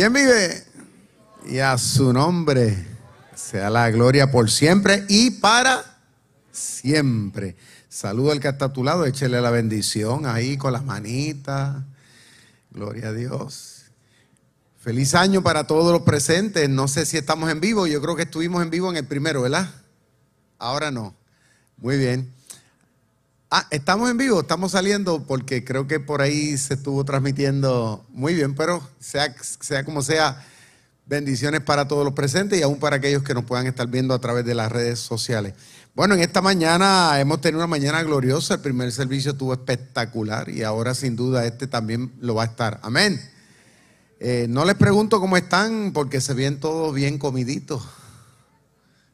¿Quién vive? Y a su nombre sea la gloria por siempre y para siempre. Saludo al que está a tu lado, échele la bendición ahí con las manitas. Gloria a Dios. Feliz año para todos los presentes. No sé si estamos en vivo, yo creo que estuvimos en vivo en el primero, ¿verdad? Ahora no. Muy bien. Ah, estamos en vivo, estamos saliendo porque creo que por ahí se estuvo transmitiendo muy bien, pero sea, como sea, bendiciones para todos los presentes y aún para aquellos que nos puedan estar viendo a través de las redes sociales. Bueno, en esta mañana hemos tenido una mañana gloriosa, el primer servicio estuvo espectacular y ahora sin duda este también lo va a estar. Amén. Eh, no les pregunto cómo están porque se ven todos bien comiditos.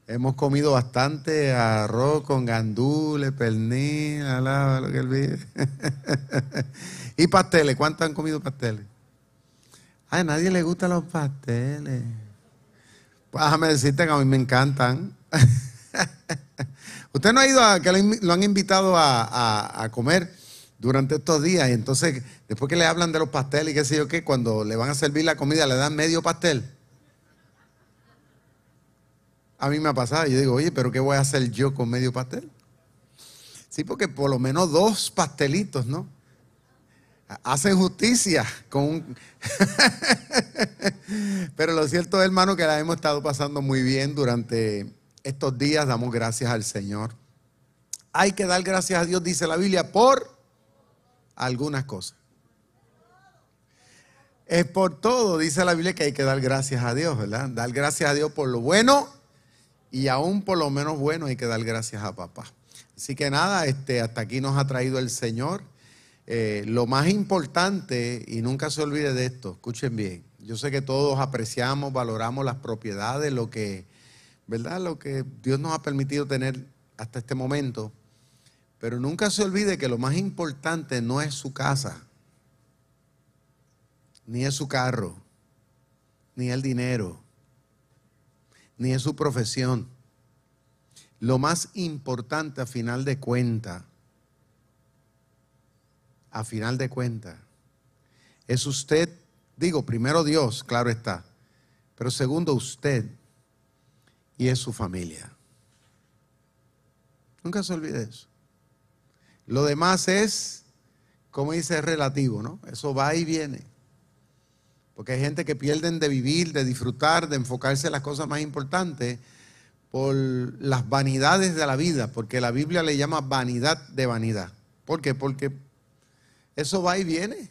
Hemos comido bastante arroz con gandules, pernil, alaba lo que él vive. y pasteles, ¿cuántos han comido pasteles? Ay, a nadie le gustan los pasteles. Pues déjame decirte que a mí me encantan. Usted no ha ido a que lo han invitado a, a, comer durante estos días y entonces después que le hablan de los pasteles y qué sé yo qué, cuando le van a servir la comida le dan medio pastel. A mí me ha pasado, yo digo, oye, pero ¿qué voy a hacer yo con medio pastel? Sí, porque por lo menos dos pastelitos, ¿no? Hacen justicia con un... pero lo cierto, hermano, que la hemos estado pasando muy bien durante estos días. Damos gracias al Señor. Hay que dar gracias a Dios, dice la Biblia, por algunas cosas. Es por todo, dice la Biblia, que hay que dar gracias a Dios, ¿verdad? Dar gracias a Dios por lo bueno y aún por lo menos bueno hay que dar gracias a papá. Así que nada, este, hasta aquí nos ha traído el Señor. Eh, lo más importante, y nunca se olvide de esto, escuchen bien, yo sé que todos apreciamos, valoramos las propiedades, lo que, ¿verdad? Lo que Dios nos ha permitido tener hasta este momento, pero nunca se olvide que lo más importante no es su casa, ni es su carro, ni el dinero ni es su profesión. Lo más importante a final de cuenta, a final de cuenta, es usted, digo, primero Dios, claro está, pero segundo usted y es su familia. Nunca se olvide eso. Lo demás es, como dice, relativo, ¿no? Eso va y viene. Porque hay gente que pierden de vivir, de disfrutar, de enfocarse en las cosas más importantes por las vanidades de la vida, porque la Biblia le llama vanidad de vanidad. ¿Por qué? Porque eso va y viene.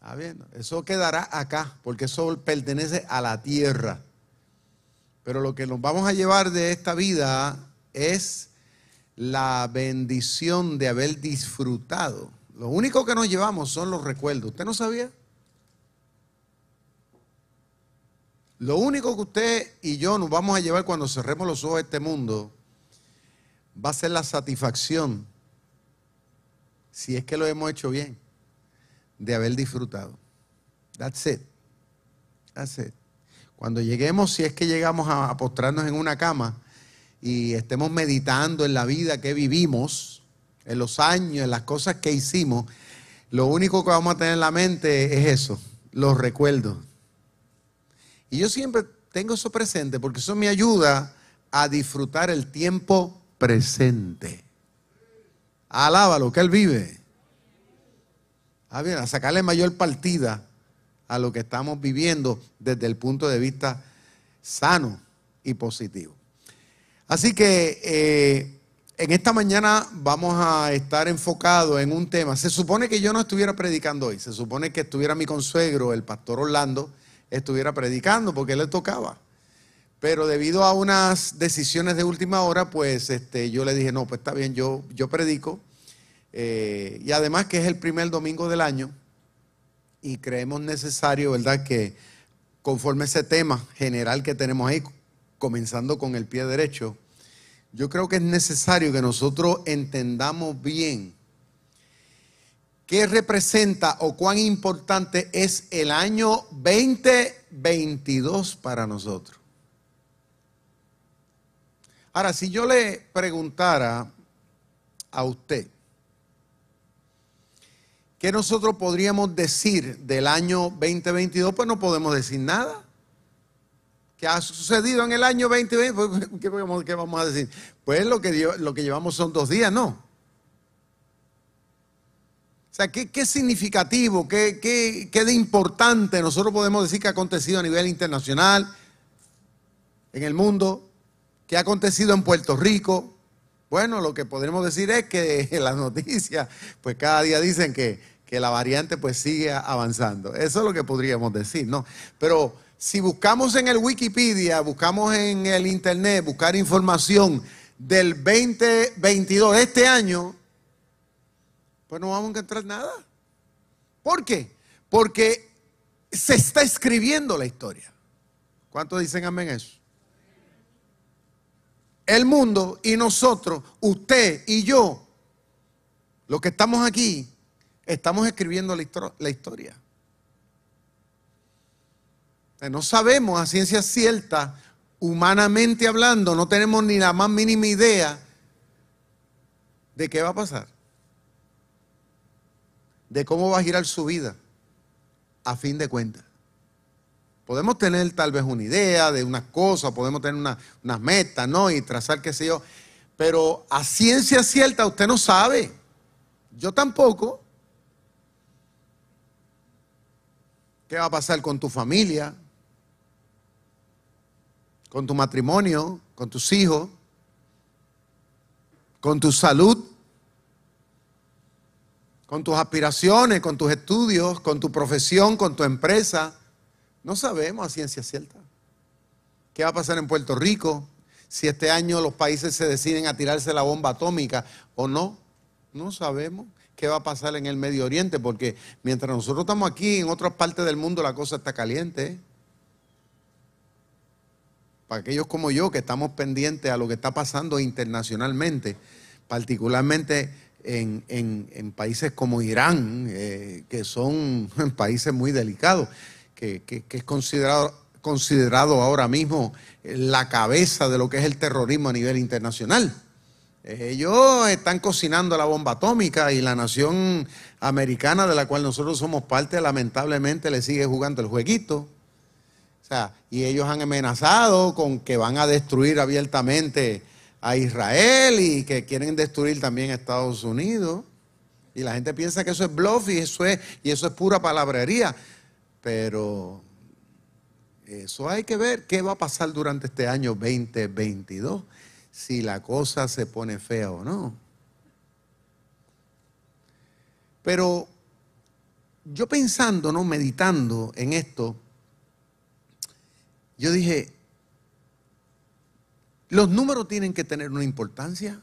Ah, bien, eso quedará acá, porque eso pertenece a la tierra. Pero lo que nos vamos a llevar de esta vida es la bendición de haber disfrutado. Lo único que nos llevamos son los recuerdos. ¿Usted no sabía? Lo único que usted y yo nos vamos a llevar cuando cerremos los ojos a este mundo va a ser la satisfacción, si es que lo hemos hecho bien, de haber disfrutado. That's it. That's it. Cuando lleguemos, si es que llegamos a postrarnos en una cama y estemos meditando en la vida que vivimos, en los años, en las cosas que hicimos, lo único que vamos a tener en la mente es eso, los recuerdos y yo siempre tengo eso presente porque eso me ayuda a disfrutar el tiempo presente. Alábalo, que Él vive. Ah, a sacarle mayor partida a lo que estamos viviendo desde el punto de vista sano y positivo. Así que eh, en esta mañana vamos a estar enfocados en un tema. Se supone que yo no estuviera predicando hoy, se supone que estuviera mi consuegro, el pastor Orlando, estuviera predicando porque le tocaba. Pero debido a unas decisiones de última hora, pues este, yo le dije, no, pues está bien, yo, yo predico. Eh, y además que es el primer domingo del año y creemos necesario, ¿verdad? Que conforme ese tema general que tenemos ahí, comenzando con el pie derecho, yo creo que es necesario que nosotros entendamos bien qué representa o cuán importante es el año 2022 para nosotros. Ahora, si yo le preguntara a usted, ¿qué nosotros podríamos decir del año 2022? Pues no podemos decir nada. ¿Qué ha sucedido en el año 2020? Pues, ¿Qué, vamos a decir? Pues lo que, lo que llevamos son dos días, ¿no? ¿Qué, significativo, qué, qué, qué de importante nosotros podemos decir que ha acontecido a nivel internacional, en el mundo? ¿Qué ha acontecido en Puerto Rico? Bueno, lo que podremos decir es que las noticias, pues cada día dicen que, la variante pues sigue avanzando. Eso es lo que podríamos decir, ¿no? Pero si buscamos en el Wikipedia, buscamos en el Internet, buscar información del 2022, de este año, pues no vamos a encontrar nada. ¿Por qué? Porque se está escribiendo la historia. ¿Cuántos dicen amén eso? el mundo y nosotros, usted y yo, los que estamos aquí, estamos escribiendo la, historia. No sabemos a ciencia cierta, humanamente hablando, no tenemos ni la más mínima idea de qué va a pasar, de cómo va a girar su vida, a fin de cuentas. Podemos tener tal vez una idea de unas cosas, podemos tener unas metas, ¿no? Y trazar qué sé yo. Pero a ciencia cierta usted no sabe. Yo tampoco. ¿Qué va a pasar con tu familia? Con tu matrimonio, con tus hijos, con tu salud, con tus aspiraciones, con tus estudios, con tu profesión, con tu empresa no sabemos a ciencia cierta. ¿Qué va a pasar en Puerto Rico? Si este año los países se deciden a tirarse la bomba atómica o no. No sabemos qué va a pasar en el Medio Oriente, porque mientras nosotros estamos aquí, en otras partes del mundo la cosa está caliente. Para aquellos como yo que estamos pendientes a lo que está pasando internacionalmente, particularmente en, países como Irán, eh, que son países muy delicados que, es considerado, considerado ahora mismo la cabeza de lo que es el terrorismo a nivel internacional. Ellos están cocinando la bomba atómica y la nación americana de la cual nosotros somos parte lamentablemente le sigue jugando el jueguito. O sea, y ellos han amenazado con que van a destruir abiertamente a Israel y que quieren destruir también a Estados Unidos. Y la gente piensa que eso es bluff y eso es, y eso es pura palabrería. Pero eso hay que ver qué va a pasar durante este año 2022, si la cosa se pone fea o no. Pero yo pensando, ¿no? Meditando en esto, yo dije, los números tienen que tener una importancia.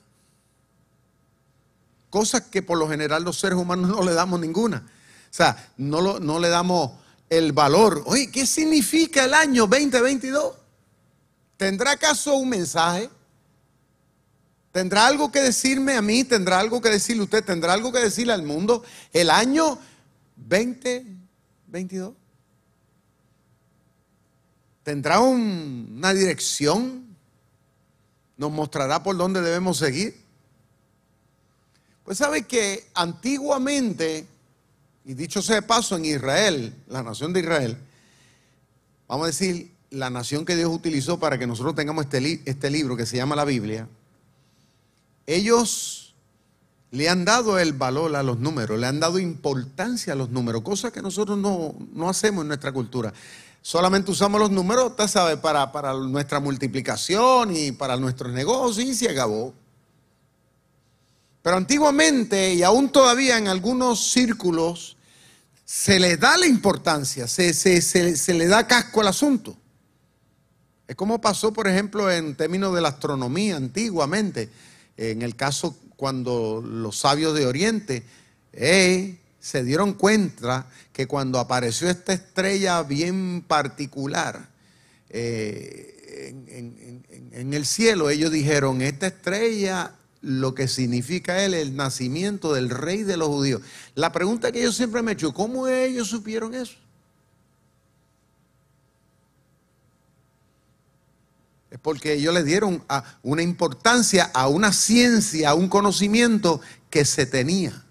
Cosas que por lo general los seres humanos no le damos ninguna. O sea, no, le damos el valor. Oye, ¿qué significa el año 2022? ¿Tendrá acaso un mensaje? ¿Tendrá algo que decirme a mí? ¿Tendrá algo que decirle usted? ¿Tendrá algo que decirle al mundo? El año 2022. ¿Tendrá una dirección? ¿Nos mostrará por dónde debemos seguir? Pues sabe que antiguamente y dicho sea de paso, en Israel, la nación de Israel, vamos a decir, la nación que Dios utilizó para que nosotros tengamos este, este libro que se llama la Biblia, ellos le han dado el valor a los números, le han dado importancia a los números, cosa que nosotros no, hacemos en nuestra cultura. Solamente usamos los números, para, para nuestra multiplicación y para nuestros negocios y se acabó. Pero antiguamente y aún todavía en algunos círculos se le da la importancia, se, le da casco al asunto. Es como pasó, por ejemplo, en términos de la astronomía antiguamente, en el caso cuando los sabios de Oriente eh, se dieron cuenta que cuando apareció esta estrella bien particular eh, en, el cielo, ellos dijeron, esta estrella lo que significa él, el nacimiento del rey de los judíos. La pregunta que yo siempre me he hecho, ¿cómo ellos supieron eso? Es porque ellos le dieron una importancia a una ciencia, a un conocimiento que se tenía.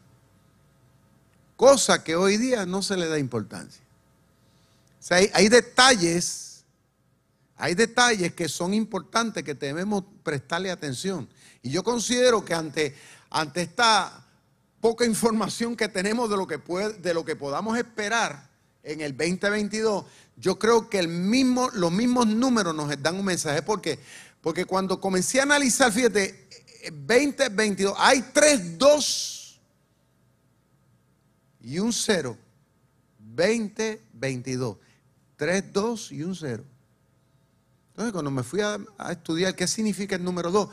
Cosa que hoy día no se le da importancia. O sea, hay, detalles, hay detalles que son importantes que debemos prestarle atención. Y yo considero que ante, ante esta poca información que tenemos de lo que, puede, de lo que podamos esperar en el 2022, yo creo que el mismo, los mismos números nos dan un mensaje. ¿Por qué? Porque cuando comencé a analizar, fíjate, 2022, hay tres dos y un 0. 2022. 3, 2 y un 0. Entonces, cuando me fui a, estudiar qué significa el número 2,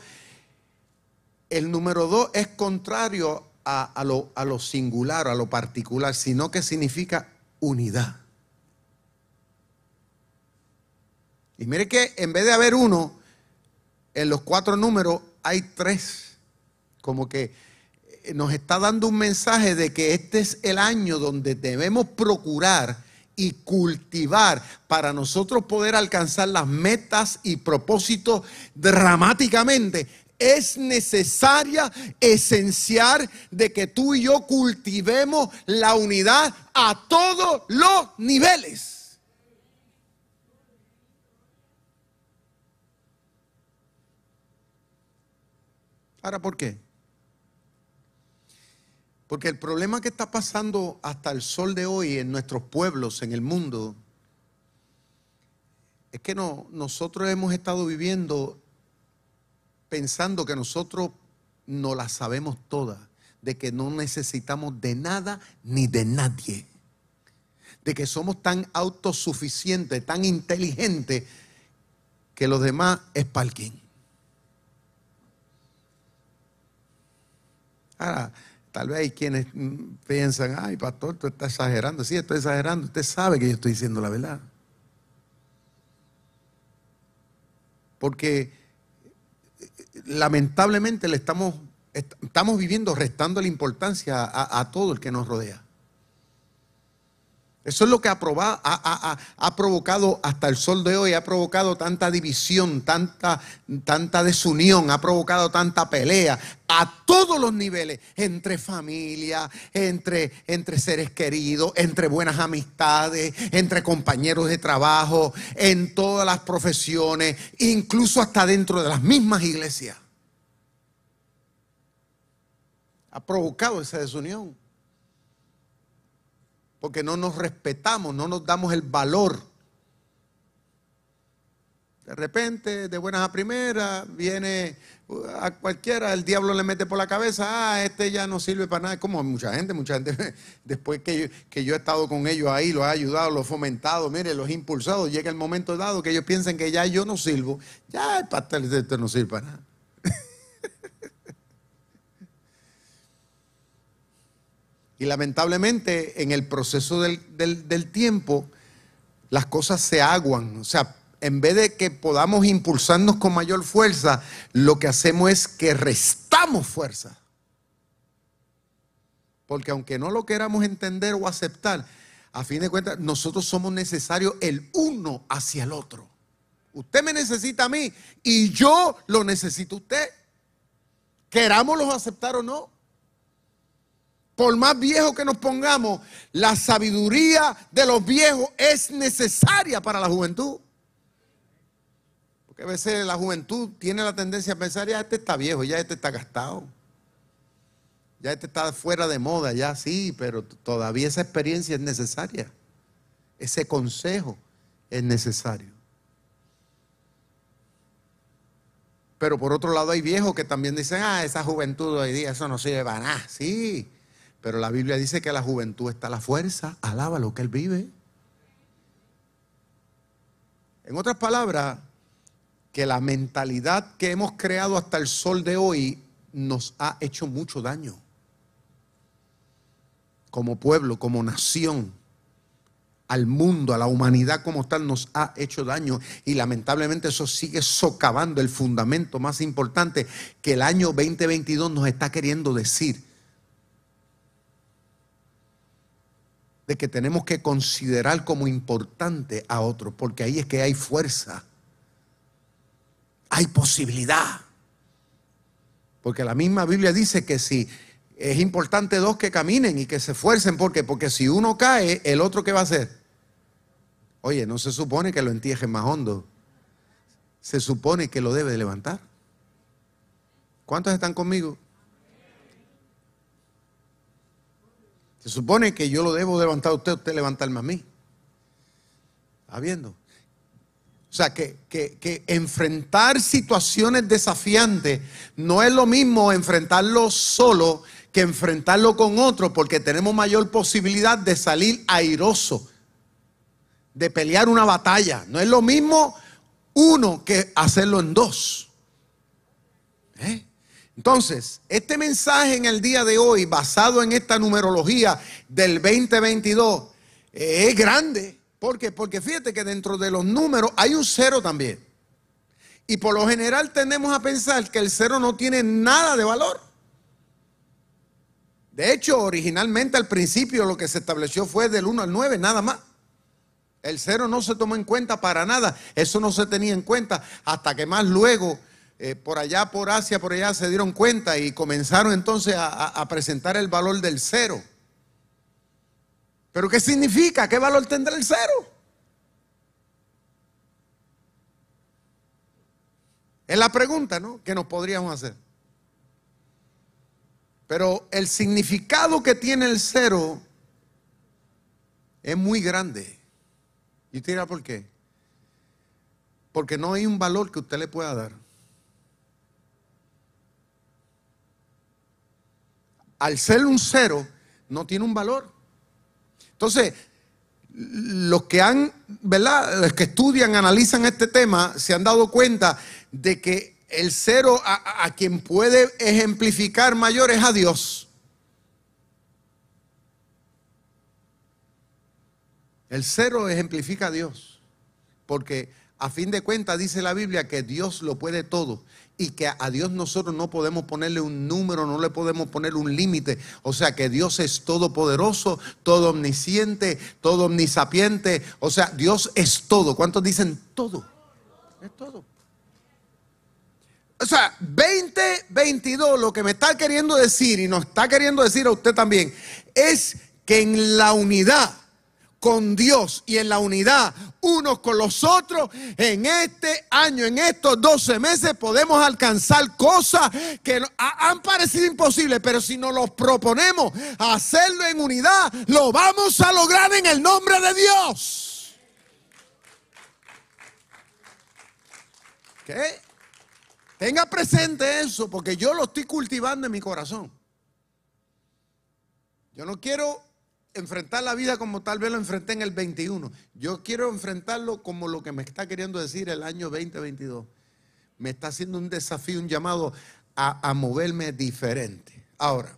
el número 2 es contrario a, lo, a lo singular, a lo particular, sino que significa unidad. Y mire que en vez de haber uno, en los cuatro números hay tres. Como que nos está dando un mensaje de que este es el año donde debemos procurar y cultivar para nosotros poder alcanzar las metas y propósitos dramáticamente. Es necesaria, esencial de que tú y yo cultivemos la unidad a todos los niveles. Ahora, ¿por qué? Porque el problema que está pasando hasta el sol de hoy en nuestros pueblos, en el mundo, es que no, nosotros hemos estado viviendo pensando que nosotros no la sabemos toda, de que no necesitamos de nada ni de nadie, de que somos tan autosuficientes, tan inteligentes, que los demás es palquín. Ahora, tal vez hay quienes mm, piensan, ay, pastor, tú estás exagerando. Sí, estoy exagerando. Usted sabe que yo estoy diciendo la verdad. Porque eh, lamentablemente le estamos, estamos viviendo restando la importancia a todo el que nos rodea. Eso es lo que ha, provocado hasta el sol de hoy, ha provocado tanta división, tanta, tanta desunión, ha provocado tanta pelea a todos los niveles, entre familia, entre, entre seres queridos, entre buenas amistades, entre compañeros de trabajo, en todas las profesiones, incluso hasta dentro de las mismas iglesias. Ha provocado esa desunión porque no nos respetamos, no nos damos el valor. De repente, de buenas a primeras, viene uh, a cualquiera, el diablo le mete por la cabeza, ah, este ya no sirve para nada. Como mucha gente, mucha gente, después que yo, he estado con ellos ahí, los he ayudado, los he fomentado, mire, los he impulsado, llega el momento dado que ellos piensen que ya yo no sirvo, ya el pastel este no sirve para nada. Y lamentablemente en el proceso del, tiempo las cosas se aguan. O sea, en vez de que podamos impulsarnos con mayor fuerza, lo que hacemos es que restamos fuerza. Porque aunque no lo queramos entender o aceptar, a fin de cuentas nosotros somos necesarios el uno hacia el otro. Usted me necesita a mí y yo lo necesito a usted. Querámoslo aceptar o no. Por más viejo que nos pongamos, la sabiduría de los viejos es necesaria para la juventud. Porque a veces la juventud tiene la tendencia a pensar, ya este está viejo, ya este está gastado. Ya este está fuera de moda, ya sí, pero todavía esa experiencia es necesaria. Ese consejo es necesario. Pero por otro lado hay viejos que también dicen, ah, esa juventud hoy día, eso no sirve para nada. Sí, pero la Biblia dice que la juventud está la fuerza, alaba lo que él vive. En otras palabras, que la mentalidad que hemos creado hasta el sol de hoy nos ha hecho mucho daño. Como pueblo, como nación, al mundo, a la humanidad como tal, nos ha hecho daño. Y lamentablemente eso sigue socavando el fundamento más importante que el año 2022 nos está queriendo decir. De que tenemos que considerar como importante a otros, porque ahí es que hay fuerza hay posibilidad. Porque la misma Biblia dice que si es importante dos que caminen y que se esfuercen, ¿por qué? Porque si uno cae, el otro ¿qué va a hacer? Oye, no se supone que lo entierren más hondo. Se supone que lo debe levantar. ¿Cuántos están conmigo? Se supone que yo lo debo levantar a usted, usted levantarme a mí. ¿Está viendo? O sea, que, que, enfrentar situaciones desafiantes no es lo mismo enfrentarlo solo que enfrentarlo con otro, porque tenemos mayor posibilidad de salir airoso, de pelear una batalla. No es lo mismo uno que hacerlo en dos. ¿Eh? Entonces, este mensaje en el día de hoy, basado en esta numerología del 2022, es grande. ¿Por qué? Porque fíjate que dentro de los números hay un cero también. Y por lo general tendemos a pensar que el cero no tiene nada de valor. De hecho, originalmente al principio lo que se estableció fue del 1 al 9, nada más. El cero no se tomó en cuenta para nada. Eso no se tenía en cuenta hasta que más luego, eh, por allá, por Asia, por allá, se dieron cuenta y comenzaron entonces a presentar el valor del cero. ¿Pero qué significa? ¿Qué valor tendrá el cero? Es la pregunta, ¿no? Que nos podríamos hacer. Pero el significado que tiene el cero es muy grande. ¿Y usted dirá por qué? Porque no hay un valor que usted le pueda dar. Al ser un cero, no tiene un valor. Entonces, los que han, ¿verdad? Los que estudian, analizan este tema, se han dado cuenta de que el cero a, quien puede ejemplificar mayor es a Dios. El cero ejemplifica a Dios, porque a fin de cuentas dice la Biblia que Dios lo puede todo y que a Dios nosotros no podemos ponerle un número, no le podemos poner un límite. O sea que Dios es todopoderoso, todo omnisciente, todo omnisapiente. O sea, Dios es todo. ¿Cuántos dicen todo? Es todo. O sea, 2022 lo que me está queriendo decir y nos está queriendo decir a usted también es que en la unidad con Dios y en la unidad unos con los otros, en este año, en estos 12 meses, podemos alcanzar cosas que han parecido imposibles, pero si nos los proponemos hacerlo en unidad, lo vamos a lograr en el nombre de Dios. ¿Qué? Tenga presente eso, porque yo lo estoy cultivando en mi corazón. Yo no quiero enfrentar la vida como tal vez lo enfrenté en el 21. Yo quiero enfrentarlo como lo que me está queriendo decir el año 2022. Me está haciendo un desafío, un llamado a, a moverme diferente. Ahora,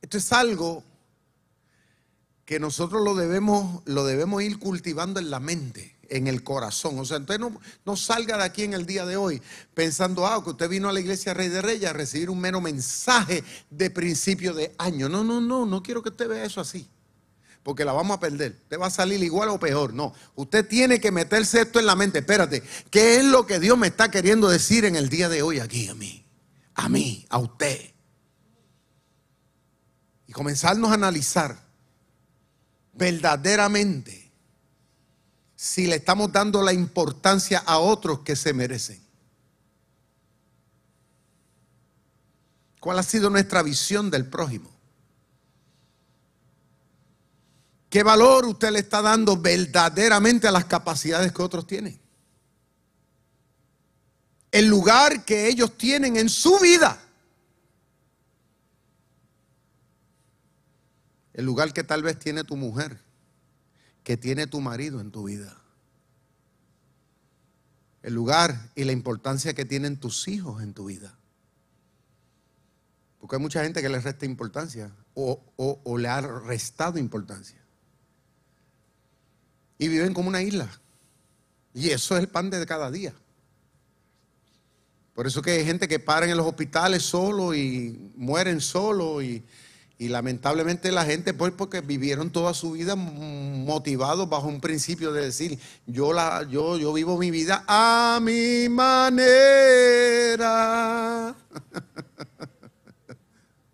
esto es algo que nosotros lo debemos, lo debemos ir cultivando en la mente en el corazón. O sea, no, no, salga de aquí en el día de hoy pensando, ah, que usted vino a la iglesia Rey de Reyes a recibir un mero mensaje de principio de año. No, no, no, no quiero que usted vea eso así. Porque la vamos a perder. Usted va a salir igual o peor. No, usted tiene que meterse esto en la mente. Espérate, ¿qué es lo que Dios me está queriendo decir en el día de hoy aquí a mí? A mí, a usted. Y comenzarnos a analizar verdaderamente si le estamos dando la importancia a otros que se merecen? ¿Cuál ha sido nuestra visión del prójimo? ¿Qué valor usted le está dando verdaderamente a las capacidades que otros tienen? El lugar que ellos tienen en su vida. El lugar que tal vez tiene tu mujer que tiene tu marido en tu vida. el lugar y la importancia que tienen tus hijos en tu vida. Porque hay mucha gente que le resta importancia o, o le ha restado importancia. Y viven como una isla. Y eso es el pan de cada día. Por eso que hay gente que para en los hospitales solo y mueren solo y, lamentablemente la gente pues porque vivieron toda su vida motivados bajo un principio de decir yo la yo yo vivo mi vida a mi manera.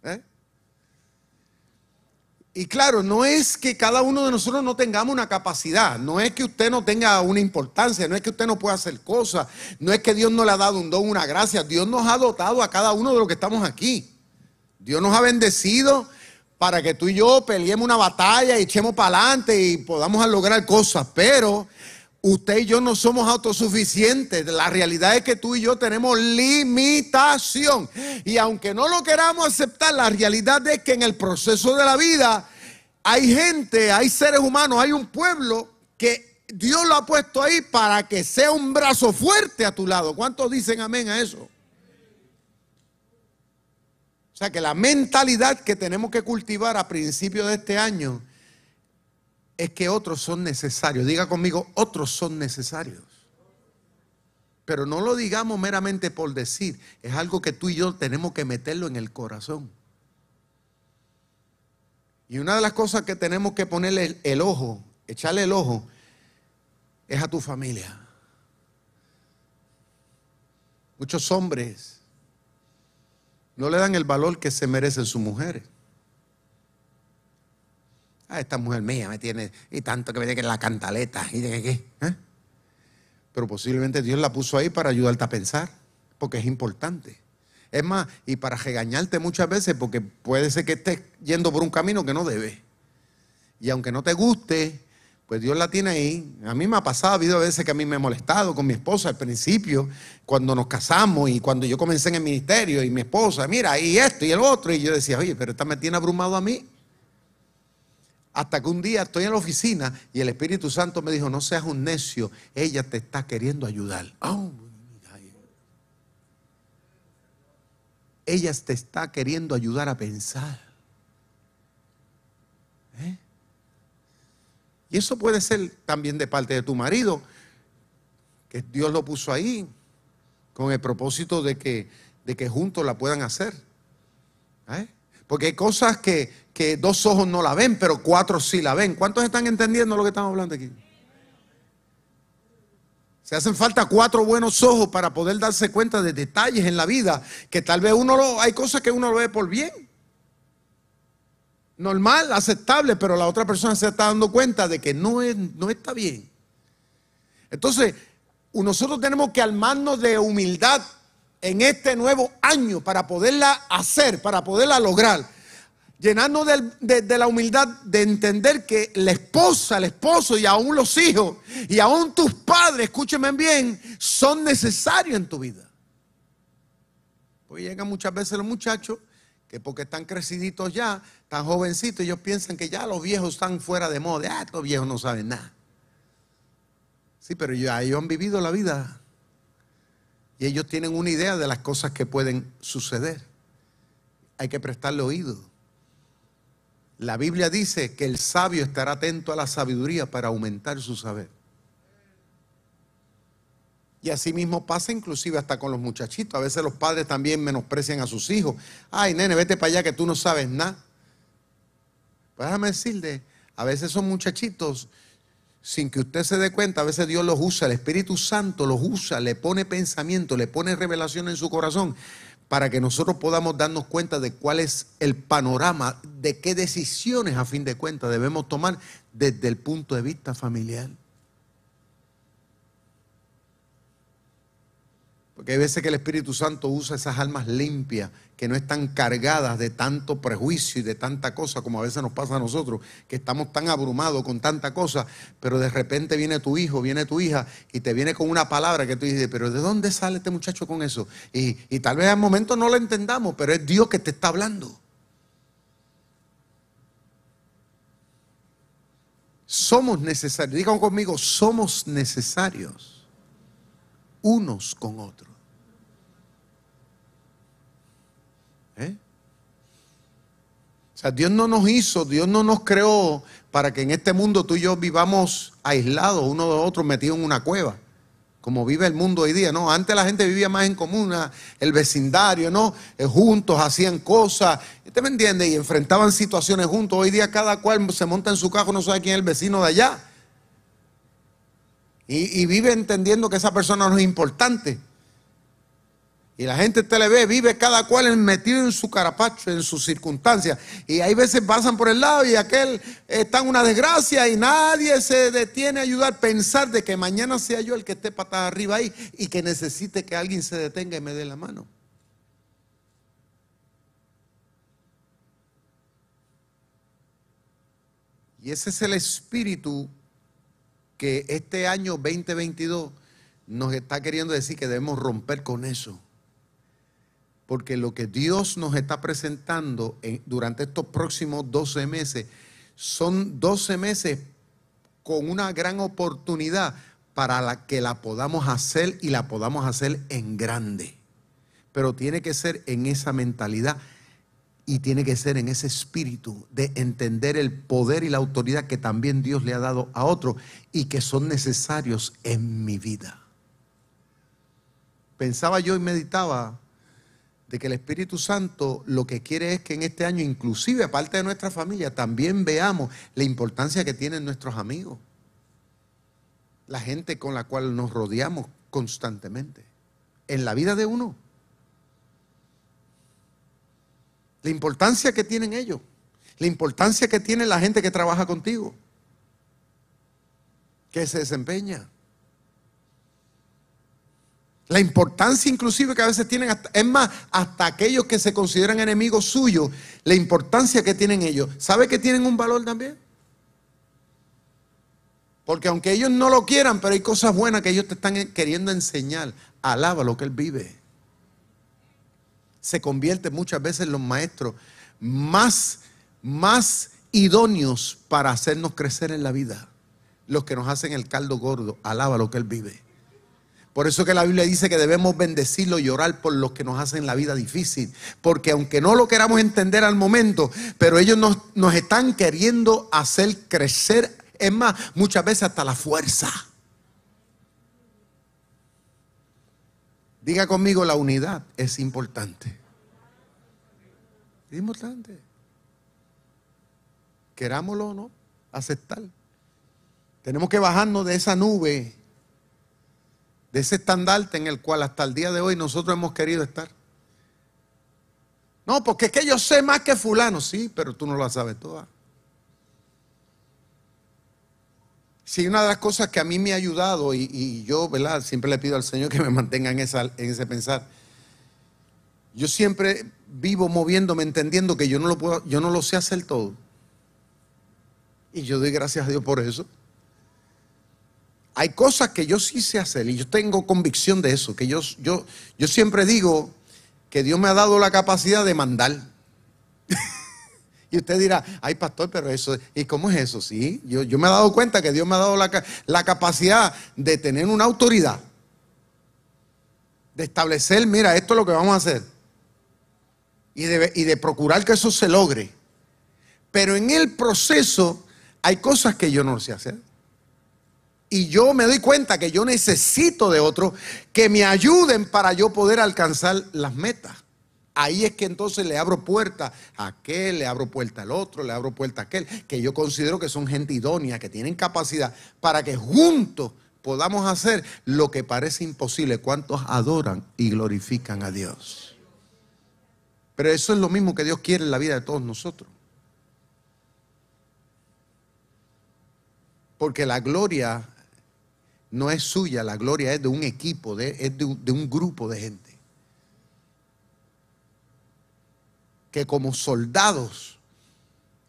¿Eh? Y claro, no es que cada uno de nosotros no tengamos una capacidad, no es que usted no tenga una importancia, no es que usted no pueda hacer cosas, no es que Dios no le ha dado un don, una gracia, Dios nos ha dotado a cada uno de los que estamos aquí. Dios nos ha bendecido para que tú y yo peleemos una batalla y echemos para adelante y podamos lograr cosas, pero usted y yo no somos autosuficientes. La realidad es que tú y yo tenemos limitación. Y aunque no lo queramos aceptar, la realidad es que en el proceso de la vida hay gente, hay seres humanos, hay un pueblo que Dios lo ha puesto ahí para que sea un brazo fuerte a tu lado. ¿Cuántos dicen amén a eso? O sea que la mentalidad que tenemos que cultivar a principios de este año es que otros son necesarios. Diga conmigo, otros son necesarios. Pero no lo digamos meramente por decir, es algo que tú y yo tenemos que meterlo en el corazón. Y una de las cosas que tenemos que ponerle el, ojo, echarle el ojo, es a tu familia. Muchos hombres no le dan el valor que se merecen sus mujeres. Ah, esta mujer mía me tiene, y tanto que me tiene que la cantaleta, y de qué. ¿eh? Pero posiblemente Dios la puso ahí para ayudarte a pensar, porque es importante. Es más, y para regañarte muchas veces, porque puede ser que estés yendo por un camino que no debe. Y aunque no te guste, pues Dios la tiene ahí. A mí me ha pasado, ha habido veces que a mí me ha molestado con mi esposa al principio, cuando nos casamos y cuando yo comencé en el ministerio y mi esposa, mira, y esto y el otro. Y yo decía, oye, pero esta me tiene abrumado a mí. Hasta que un día estoy en la oficina y el Espíritu Santo me dijo, no seas un necio, ella te está queriendo ayudar. Oh, ella te está queriendo ayudar a pensar. Y eso puede ser también de parte de tu marido, que Dios lo puso ahí con el propósito de que, de que juntos la puedan hacer. ¿Eh? Porque hay cosas que, que dos ojos no la ven, pero cuatro sí la ven. ¿Cuántos están entendiendo lo que estamos hablando aquí? Se hacen falta cuatro buenos ojos para poder darse cuenta de detalles en la vida que tal vez uno lo, hay cosas que uno lo ve por bien. Normal, aceptable, pero la otra persona se está dando cuenta de que no, es, no está bien. Entonces, nosotros tenemos que armarnos de humildad en este nuevo año para poderla hacer, para poderla lograr. Llenarnos de, la humildad de entender que la esposa, el esposo y aún los hijos y aún tus padres, escúcheme bien, son necesarios en tu vida. Pues llegan muchas veces los muchachos que porque están creciditos ya, tan jovencitos, ellos piensan que ya los viejos están fuera de moda. Ah, estos viejos no saben nada. Sí, pero ya ellos han vivido la vida y ellos tienen una idea de las cosas que pueden suceder. Hay que prestarle oído. La Biblia dice que el sabio estará atento a la sabiduría para aumentar su saber. Y así mismo pasa inclusive hasta con los muchachitos. A veces los padres también menosprecian a sus hijos. Ay, nene, vete para allá que tú no sabes nada. Pues déjame decirle, a veces son muchachitos sin que usted se dé cuenta, a veces Dios los usa, el Espíritu Santo los usa, le pone pensamiento, le pone revelación en su corazón para que nosotros podamos darnos cuenta de cuál es el panorama, de qué decisiones a fin de cuentas debemos tomar desde el punto de vista familiar. Porque hay veces que el Espíritu Santo usa esas almas limpias, que no están cargadas de tanto prejuicio y de tanta cosa como a veces nos pasa a nosotros, que estamos tan abrumados con tanta cosa, pero de repente viene tu hijo, viene tu hija y te viene con una palabra que tú dices, pero ¿de dónde sale este muchacho con eso? Y, y tal vez al momento no lo entendamos, pero es Dios que te está hablando. Somos necesarios, digan conmigo, somos necesarios unos con otros. ¿Eh? O sea, Dios no nos hizo, Dios no nos creó para que en este mundo tú y yo vivamos aislados uno de otro, metidos en una cueva, como vive el mundo hoy día, ¿no? Antes la gente vivía más en común, el vecindario, ¿no? Eh, juntos hacían cosas, ¿usted me entiende? Y enfrentaban situaciones juntos. Hoy día cada cual se monta en su carro, no sabe quién es el vecino de allá. Y, vive entendiendo que esa persona no es importante. Y la gente te le ve, vive cada cual metido en su carapacho, en sus circunstancias. Y hay veces pasan por el lado y aquel está en una desgracia y nadie se detiene a ayudar. Pensar de que mañana sea yo el que esté patada arriba ahí y que necesite que alguien se detenga y me dé la mano. Y ese es el espíritu que este año 2022 nos está queriendo decir que debemos romper con eso. Porque lo que Dios nos está presentando durante estos próximos 12 meses son 12 meses con una gran oportunidad para la que la podamos hacer y la podamos hacer en grande. Pero tiene que ser en esa mentalidad y tiene que ser en ese espíritu de entender el poder y la autoridad que también Dios le ha dado a otro y que son necesarios en mi vida. Pensaba yo y meditaba de que el Espíritu Santo lo que quiere es que en este año, inclusive aparte de nuestra familia, también veamos la importancia que tienen nuestros amigos, la gente con la cual nos rodeamos constantemente, en la vida de uno. La importancia que tienen ellos, la importancia que tiene la gente que trabaja contigo, que se desempeña. La importancia inclusive que a veces tienen, es más, hasta aquellos que se consideran enemigos suyos, la importancia que tienen ellos. ¿Sabe que tienen un valor también? Porque aunque ellos no lo quieran, pero hay cosas buenas que ellos te están queriendo enseñar. Alaba lo que Él vive. Se convierte muchas veces los maestros más, más idóneos para hacernos crecer en la vida. Los que nos hacen el caldo gordo. Alaba lo que Él vive. Por eso que la Biblia dice que debemos bendecirlo y orar por los que nos hacen la vida difícil. Porque aunque no lo queramos entender al momento, pero ellos nos, nos están queriendo hacer crecer, es más, muchas veces hasta la fuerza. Diga conmigo, la unidad es importante. Es importante. Querámoslo o no, aceptar. Tenemos que bajarnos de esa nube de ese estandarte en el cual hasta el día de hoy nosotros hemos querido estar. No, porque es que yo sé más que fulano, sí, pero tú no lo sabes toda. Sí, una de las cosas que a mí me ha ayudado y, yo, ¿verdad? Siempre le pido al Señor que me mantenga en, en ese pensar. Yo siempre vivo moviéndome, entendiendo que yo no lo puedo, yo no lo sé hacer todo. Y yo doy gracias a Dios por eso. Hay cosas que yo sí sé hacer y yo tengo convicción de eso, que yo, yo, yo siempre digo que Dios me ha dado la capacidad de mandar. y usted dirá, ay pastor, pero eso, ¿y cómo es eso? Sí, yo, yo me he dado cuenta que Dios me ha dado la, la capacidad de tener una autoridad, de establecer, mira, esto es lo que vamos a hacer. Y de, y de procurar que eso se logre. Pero en el proceso hay cosas que yo no sé hacer y yo me doy cuenta que yo necesito de otros que me ayuden para yo poder alcanzar las metas. Ahí es que entonces le abro puerta a aquel, le abro puerta al otro, le abro puerta a aquel, que yo considero que son gente idónea, que tienen capacidad para que juntos podamos hacer lo que parece imposible. ¿Cuántos adoran y glorifican a Dios? Pero eso es lo mismo que Dios quiere en la vida de todos nosotros. Porque la gloria no es suya, la gloria es de un equipo, de, es de un, grupo de gente. Que como soldados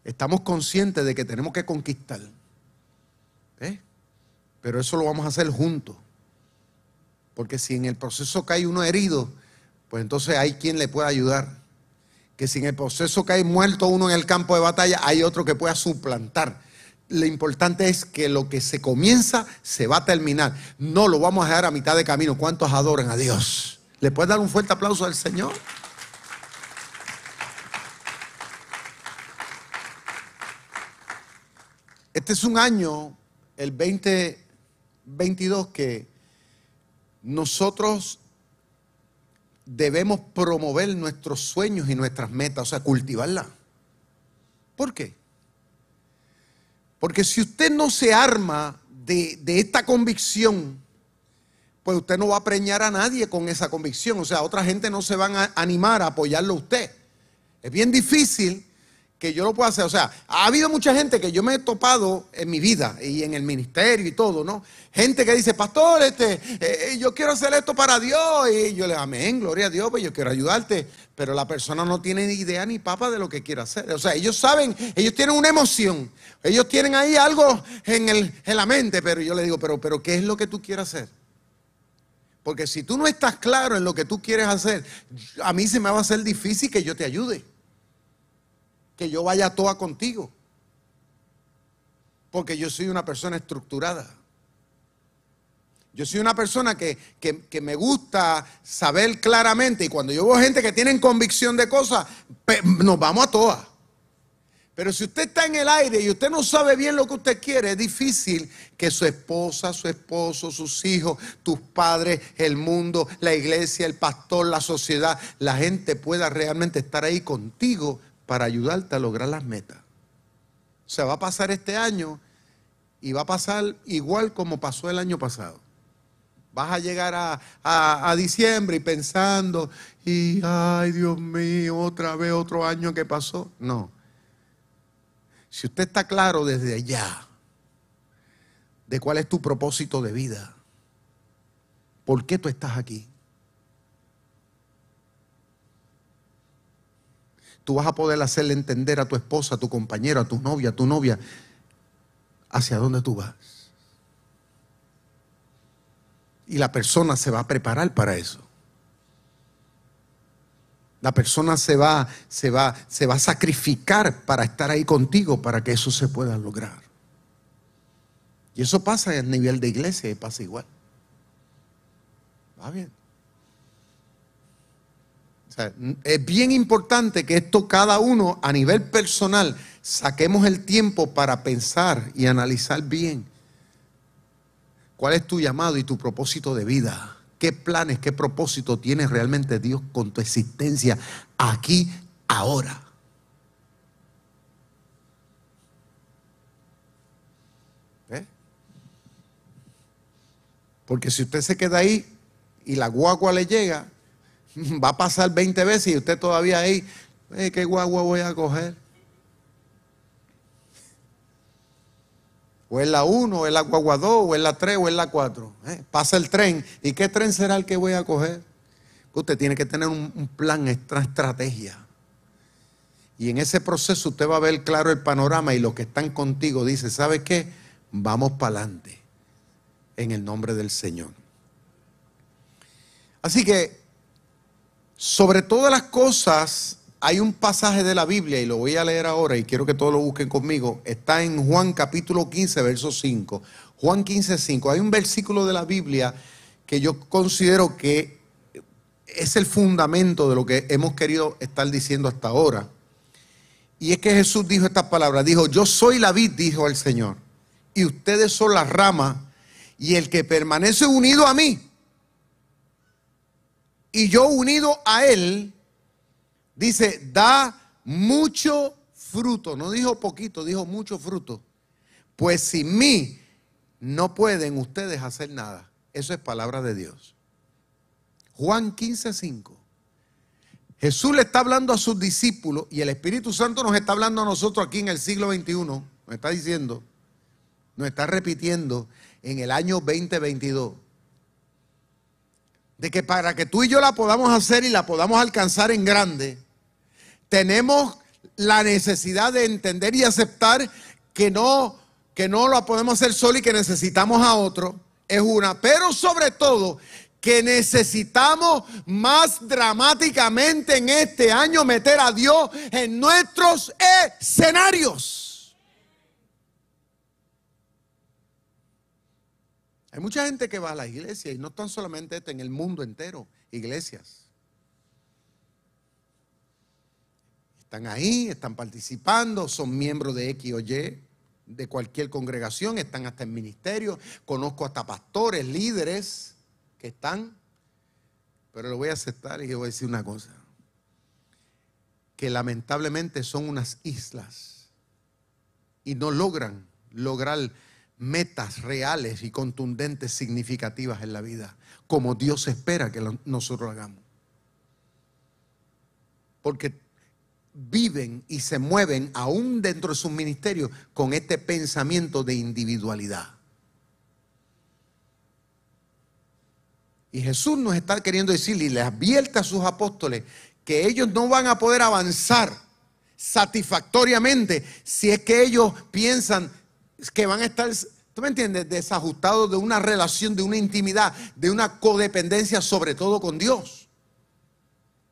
estamos conscientes de que tenemos que conquistar. ¿eh? Pero eso lo vamos a hacer juntos. Porque si en el proceso cae uno herido, pues entonces hay quien le pueda ayudar. Que si en el proceso cae muerto uno en el campo de batalla, hay otro que pueda suplantar lo importante es que lo que se comienza se va a terminar. No lo vamos a dejar a mitad de camino. ¿Cuántos adoran a Dios? ¿Le puedes dar un fuerte aplauso al Señor? Este es un año, el 2022, que nosotros debemos promover nuestros sueños y nuestras metas, o sea, cultivarla. ¿Por qué? Porque si usted no se arma de, esta convicción, pues usted no va a preñar a nadie con esa convicción. O sea, otra gente no se van a animar a apoyarlo a usted. Es bien difícil que yo lo pueda hacer. O sea, ha habido mucha gente que yo me he topado en mi vida y en el ministerio y todo, ¿no? Gente que dice, pastor, este, eh, eh, yo quiero hacer esto para Dios. Y yo le digo, amén, gloria a Dios, pues yo quiero ayudarte. Pero la persona no tiene ni idea ni papa de lo que quiere hacer. O sea, ellos saben, ellos tienen una emoción. Ellos tienen ahí algo en, el, en la mente, pero yo le digo, pero, pero ¿qué es lo que tú quieres hacer? Porque si tú no estás claro en lo que tú quieres hacer, a mí se me va a hacer difícil que yo te ayude que yo vaya a toa contigo. Porque yo soy una persona estructurada. Yo soy una persona que, me gusta saber claramente y cuando yo veo gente que tiene convicción de cosas, nos vamos a toa. Pero si usted está en el aire y usted no sabe bien lo que usted quiere, es difícil que su esposa, su esposo, sus hijos, tus padres, el mundo, la iglesia, el pastor, la sociedad, la gente pueda realmente estar ahí contigo para ayudarte a lograr las metas. O sea, va a pasar este año y va a pasar igual como pasó el año pasado. Vas a llegar a, diciembre y pensando, y ay Dios mío, otra vez otro año que pasó. No. Si usted está claro desde allá de cuál es tu propósito de vida, ¿por qué tú estás aquí? Tú vas a poder hacerle entender a tu esposa, a tu compañero, a tu novia, a tu novia, hacia dónde tú vas. Y la persona se va a preparar para eso. La persona se va, se va, se va a sacrificar para estar ahí contigo para que eso se pueda lograr. Y eso pasa a nivel de iglesia y pasa igual. Va bien es bien importante que esto cada uno a nivel personal saquemos el tiempo para pensar y analizar bien cuál es tu llamado y tu propósito de vida. ¿Qué planes, qué propósito tiene realmente Dios con tu existencia aquí, ahora? Porque si usted se queda ahí y la guagua le llega, va a pasar 20 veces y usted todavía ahí, eh, ¿qué guagua voy a coger? O es la 1, o es la guagua 2, o es la 3, o es la 4. Eh, pasa el tren. ¿Y qué tren será el que voy a coger? Usted tiene que tener un, plan, una estrategia. Y en ese proceso usted va a ver claro el panorama y los que están contigo dice, ¿sabe qué? Vamos para adelante en el nombre del Señor. Así que sobre todas las cosas, hay un pasaje de la Biblia, y lo voy a leer ahora, y quiero que todos lo busquen conmigo. Está en Juan capítulo 15, verso 5. Juan 15, 5. Hay un versículo de la Biblia que yo considero que es el fundamento de lo que hemos querido estar diciendo hasta ahora. Y es que Jesús dijo estas palabras. Dijo, yo soy la vid, dijo el Señor, y ustedes son las ramas, y el que permanece unido a mí y yo unido a él, dice, da mucho fruto. No dijo poquito, dijo mucho fruto. Pues sin mí no pueden ustedes hacer nada. Eso es palabra de Dios. Juan 15, 5. Jesús le está hablando a sus discípulos y el Espíritu Santo nos está hablando a nosotros aquí en el siglo XXI. Nos está diciendo, nos está repitiendo en el año 2022 de que para que tú y yo la podamos hacer y la podamos alcanzar en grande, tenemos la necesidad de entender y aceptar que no, que no la podemos hacer solo y que necesitamos a otro, es una, pero sobre todo que necesitamos más dramáticamente en este año meter a Dios en nuestros escenarios. Hay mucha gente que va a la iglesia y no están solamente en el mundo entero, iglesias. Están ahí, están participando, son miembros de X o Y, de cualquier congregación, están hasta en ministerio. Conozco hasta pastores, líderes que están. Pero lo voy a aceptar y voy a decir una cosa. Que lamentablemente son unas islas y no logran lograr metas reales y contundentes significativas en la vida, como Dios espera que nosotros hagamos. Porque viven y se mueven aún dentro de sus ministerios con este pensamiento de individualidad. Y Jesús nos está queriendo decir y le advierte a sus apóstoles que ellos no van a poder avanzar satisfactoriamente si es que ellos piensan que van a estar, ¿tú me entiendes?, desajustados de una relación, de una intimidad, de una codependencia sobre todo con Dios.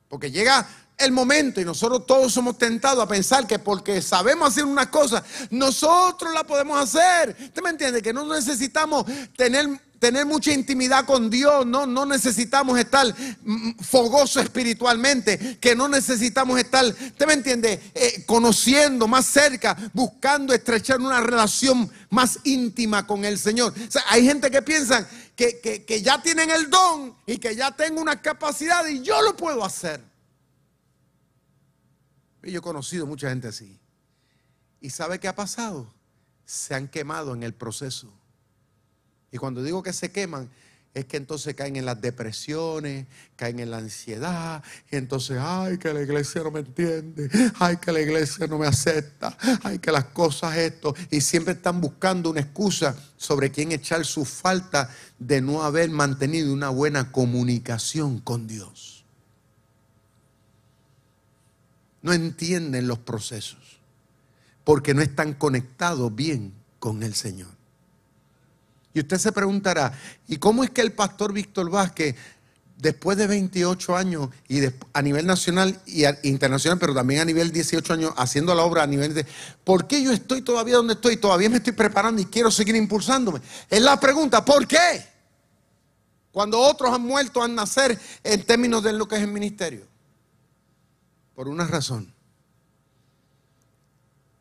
Porque llega el momento y nosotros todos somos tentados a pensar que porque sabemos hacer una cosa, nosotros la podemos hacer. ¿Usted me entiende? Que no necesitamos tener, tener mucha intimidad con Dios, no, no necesitamos estar mm, fogoso espiritualmente, que no necesitamos estar, ¿usted me entiende? Eh, conociendo más cerca, buscando estrechar una relación más íntima con el Señor. Hay gente que piensa que, que ya tienen el don y que ya tengo una capacidad y yo lo puedo hacer. Yo he conocido mucha gente así. ¿Y sabe qué ha pasado? Se han quemado en el proceso. Y cuando digo que se queman, es que entonces caen en las depresiones, caen en la ansiedad, y entonces, ay, que la iglesia no me entiende, ay, que la iglesia no me acepta, ay, que las cosas esto, y siempre están buscando una excusa sobre quién echar su falta de no haber mantenido una buena comunicación con Dios. no entienden los procesos porque no están conectados bien con el Señor. Y usted se preguntará, ¿y cómo es que el pastor Víctor Vázquez, después de 28 años y a nivel nacional y internacional, pero también a nivel 18 años, haciendo la obra a nivel de... ¿Por qué yo estoy todavía donde estoy? Todavía me estoy preparando y quiero seguir impulsándome. Es la pregunta, ¿por qué? Cuando otros han muerto al nacer en términos de lo que es el ministerio. Por una razón.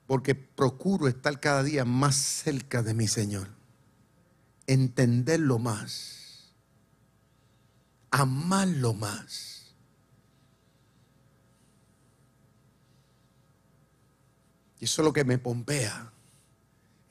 Porque procuro estar cada día más cerca de mi Señor. Entenderlo más. Amarlo más. Y eso es lo que me pompea.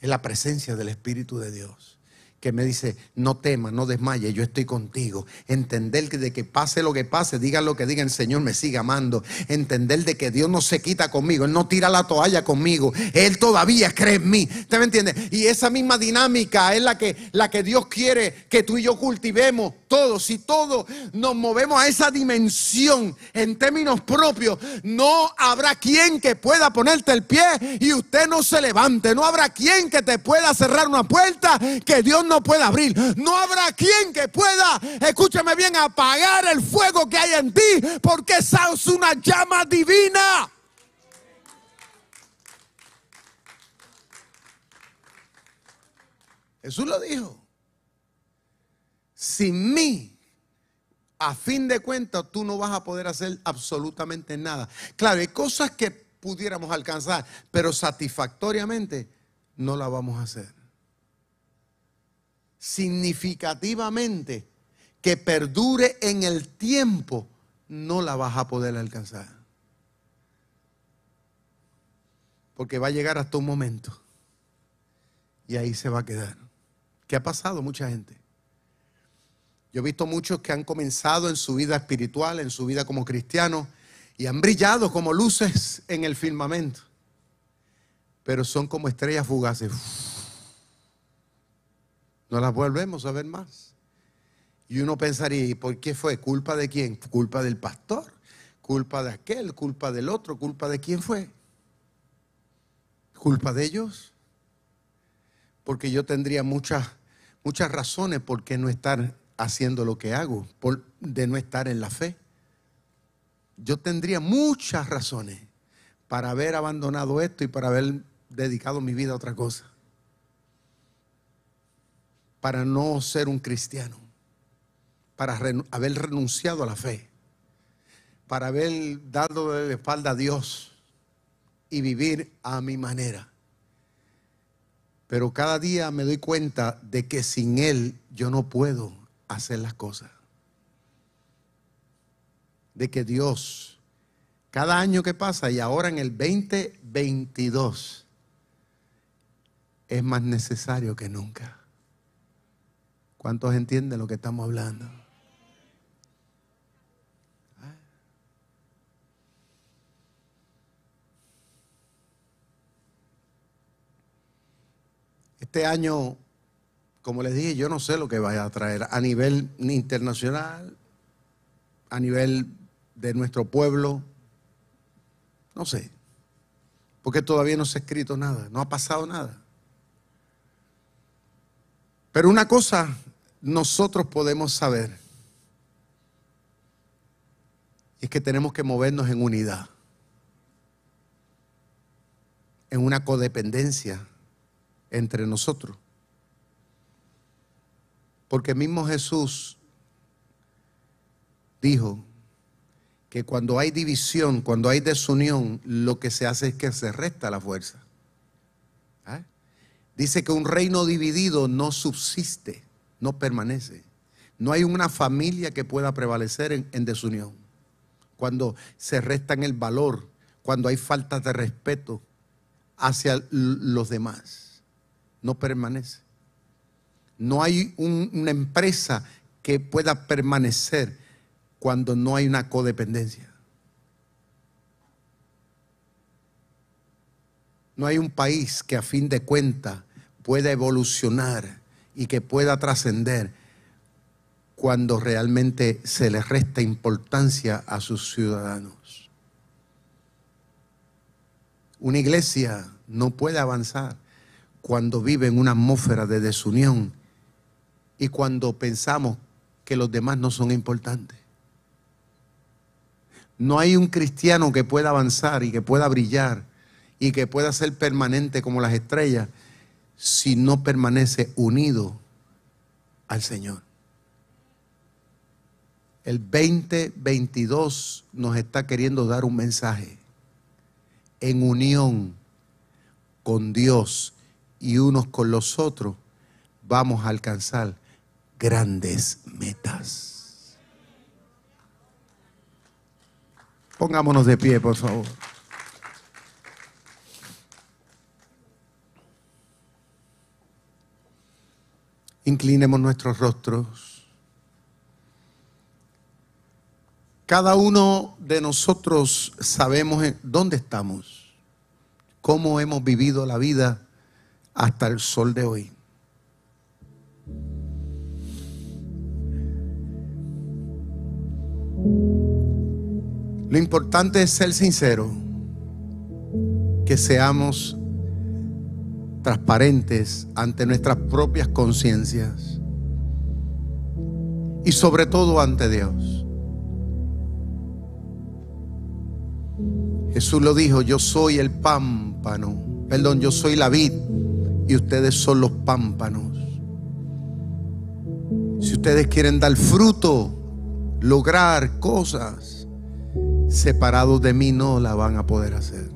Es la presencia del Espíritu de Dios que me dice, no temas, no desmayes, yo estoy contigo. Entender que de que pase lo que pase, diga lo que diga, el Señor me siga amando. Entender de que Dios no se quita conmigo, Él no tira la toalla conmigo, Él todavía cree en mí. ¿Usted me entiende? Y esa misma dinámica es la que, la que Dios quiere que tú y yo cultivemos todos. Si todos nos movemos a esa dimensión en términos propios, no habrá quien que pueda ponerte el pie y usted no se levante. No habrá quien que te pueda cerrar una puerta que Dios no puede abrir. No habrá quien que pueda, escúchame bien, apagar el fuego que hay en ti, porque esa es una llama divina. Jesús lo dijo. Sin mí, a fin de cuentas, tú no vas a poder hacer absolutamente nada. Claro, hay cosas que pudiéramos alcanzar, pero satisfactoriamente no la vamos a hacer significativamente que perdure en el tiempo, no la vas a poder alcanzar. Porque va a llegar hasta un momento y ahí se va a quedar. ¿Qué ha pasado? Mucha gente. Yo he visto muchos que han comenzado en su vida espiritual, en su vida como cristianos, y han brillado como luces en el firmamento. Pero son como estrellas fugaces no las volvemos a ver más. Y uno pensaría, ¿y por qué fue? ¿Culpa de quién? ¿Culpa del pastor? ¿Culpa de aquel? ¿Culpa del otro? ¿Culpa de quién fue? ¿Culpa de ellos? Porque yo tendría muchas, muchas razones por qué no estar haciendo lo que hago, por, de no estar en la fe. Yo tendría muchas razones para haber abandonado esto y para haber dedicado mi vida a otra cosa. para no ser un cristiano, para haber renunciado a la fe, para haber dado de espalda a Dios y vivir a mi manera. Pero cada día me doy cuenta de que sin Él yo no puedo hacer las cosas. De que Dios, cada año que pasa y ahora en el 2022, es más necesario que nunca. ¿Cuántos entienden lo que estamos hablando? Este año, como les dije, yo no sé lo que vaya a traer a nivel internacional, a nivel de nuestro pueblo, no sé, porque todavía no se ha escrito nada, no ha pasado nada. Pero una cosa nosotros podemos saber es que tenemos que movernos en unidad, en una codependencia entre nosotros. Porque mismo Jesús dijo que cuando hay división, cuando hay desunión, lo que se hace es que se resta la fuerza. ¿Ah? Dice que un reino dividido no subsiste, no permanece. No hay una familia que pueda prevalecer en, desunión. Cuando se restan el valor, cuando hay falta de respeto hacia los demás no permanece. No hay una empresa que pueda permanecer cuando no hay una codependencia. No hay un país que a fin de cuentas pueda evolucionar y que pueda trascender cuando realmente se le resta importancia a sus ciudadanos. Una iglesia no puede avanzar cuando vive en una atmósfera de desunión y cuando pensamos que los demás no son importantes. No hay un cristiano que pueda avanzar y que pueda brillar y que pueda ser permanente como las estrellas si no permanece unido al Señor. El 2022 nos está queriendo dar un mensaje en unión con Dios y unos con los otros, vamos a alcanzar grandes metas. Pongámonos de pie, por favor. Inclinemos nuestros rostros. Cada uno de nosotros sabemos dónde estamos, cómo hemos vivido la vida hasta el sol de hoy. Lo importante es ser sincero, que seamos transparentes ante nuestras propias conciencias y sobre todo ante Dios. Jesús lo dijo, yo soy el pámpano, perdón, yo soy la vid y ustedes son los pámpanos. Si ustedes quieren dar fruto, lograr cosas, separados de mí no la van a poder hacer.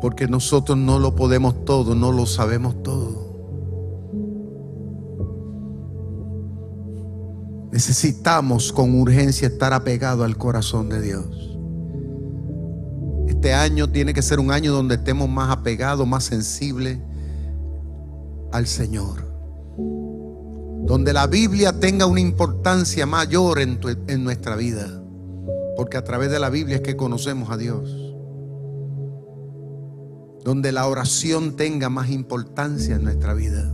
Porque nosotros no lo podemos todo, no lo sabemos todo. Necesitamos con urgencia estar apegados al corazón de Dios este año tiene que ser un año donde estemos más apegados, más sensibles al Señor. Donde la Biblia tenga una importancia mayor en, nuestra vida. Porque a través de la Biblia es que conocemos a Dios. Donde la oración tenga más importancia en nuestra vida.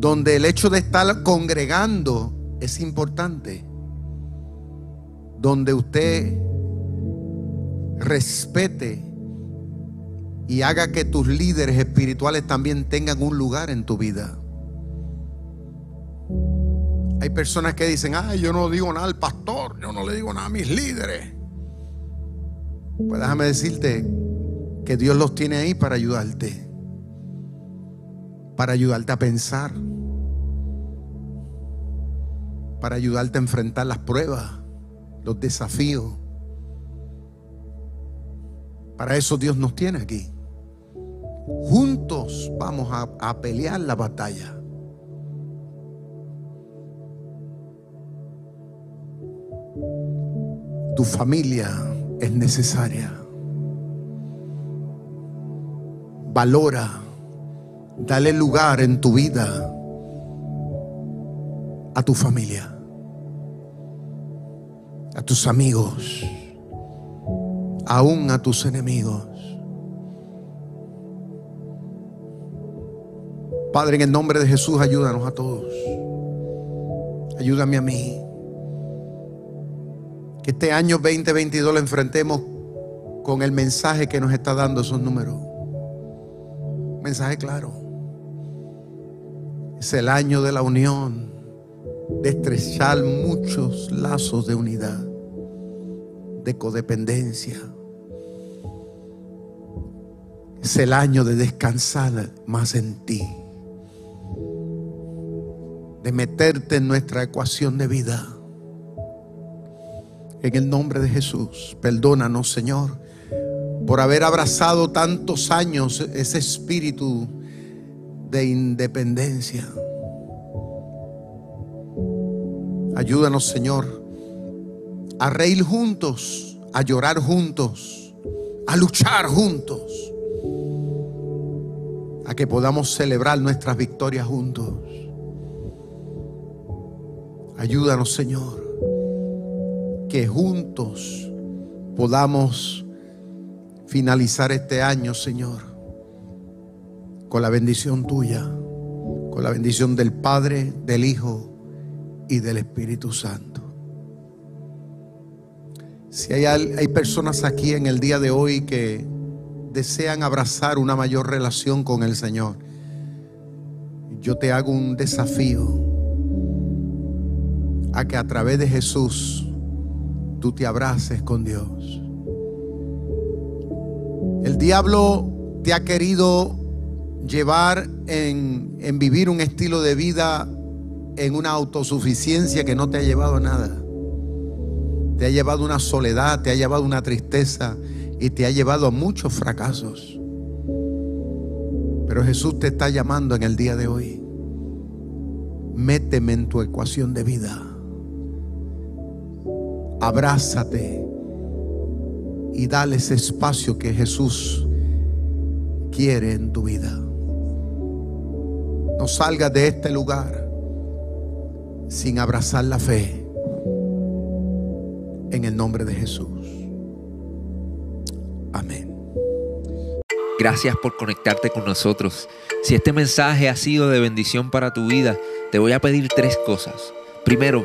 Donde el hecho de estar congregando es importante. Donde usted respete y haga que tus líderes espirituales también tengan un lugar en tu vida. Hay personas que dicen, ay, yo no digo nada al pastor, yo no le digo nada a mis líderes. Pues déjame decirte que Dios los tiene ahí para ayudarte, para ayudarte a pensar, para ayudarte a enfrentar las pruebas, los desafíos. Para eso Dios nos tiene aquí. Juntos vamos a, a pelear la batalla. Tu familia es necesaria. Valora, dale lugar en tu vida a tu familia, a tus amigos, aún a tus enemigos. Padre, en el nombre de Jesús, ayúdanos a todos. Ayúdame a mí. Que este año 2022 lo enfrentemos con el mensaje que nos está dando esos números. Mensaje claro. Es el año de la unión, de estrechar muchos lazos de unidad, de codependencia. Es el año de descansar más en ti, de meterte en nuestra ecuación de vida. En el nombre de Jesús, perdónanos, Señor, por haber abrazado tantos años ese espíritu de independencia. Ayúdanos, Señor, a reír juntos, a llorar juntos, a luchar juntos, a que podamos celebrar nuestras victorias juntos. Ayúdanos, Señor, que juntos podamos finalizar este año, Señor, con la bendición tuya, con la bendición del Padre, del Hijo y del Espíritu Santo. Si hay, hay personas aquí en el día de hoy que desean abrazar una mayor relación con el Señor, yo te hago un desafío a que a través de Jesús tú te abraces con Dios. El diablo te ha querido llevar en, vivir un estilo de vida en una autosuficiencia que no te ha llevado a nada. Te ha llevado una soledad, te ha llevado una tristeza y te ha llevado a muchos fracasos. Pero Jesús te está llamando en el día de hoy. Méteme en tu ecuación de vida. Abrázate y dale ese espacio que Jesús quiere en tu vida. No salgas de este lugar sin abrazar la fe en el nombre de Jesús. Amén. Gracias por conectarte con nosotros. Si este mensaje ha sido de bendición para tu vida, te voy a pedir tres cosas. Primero,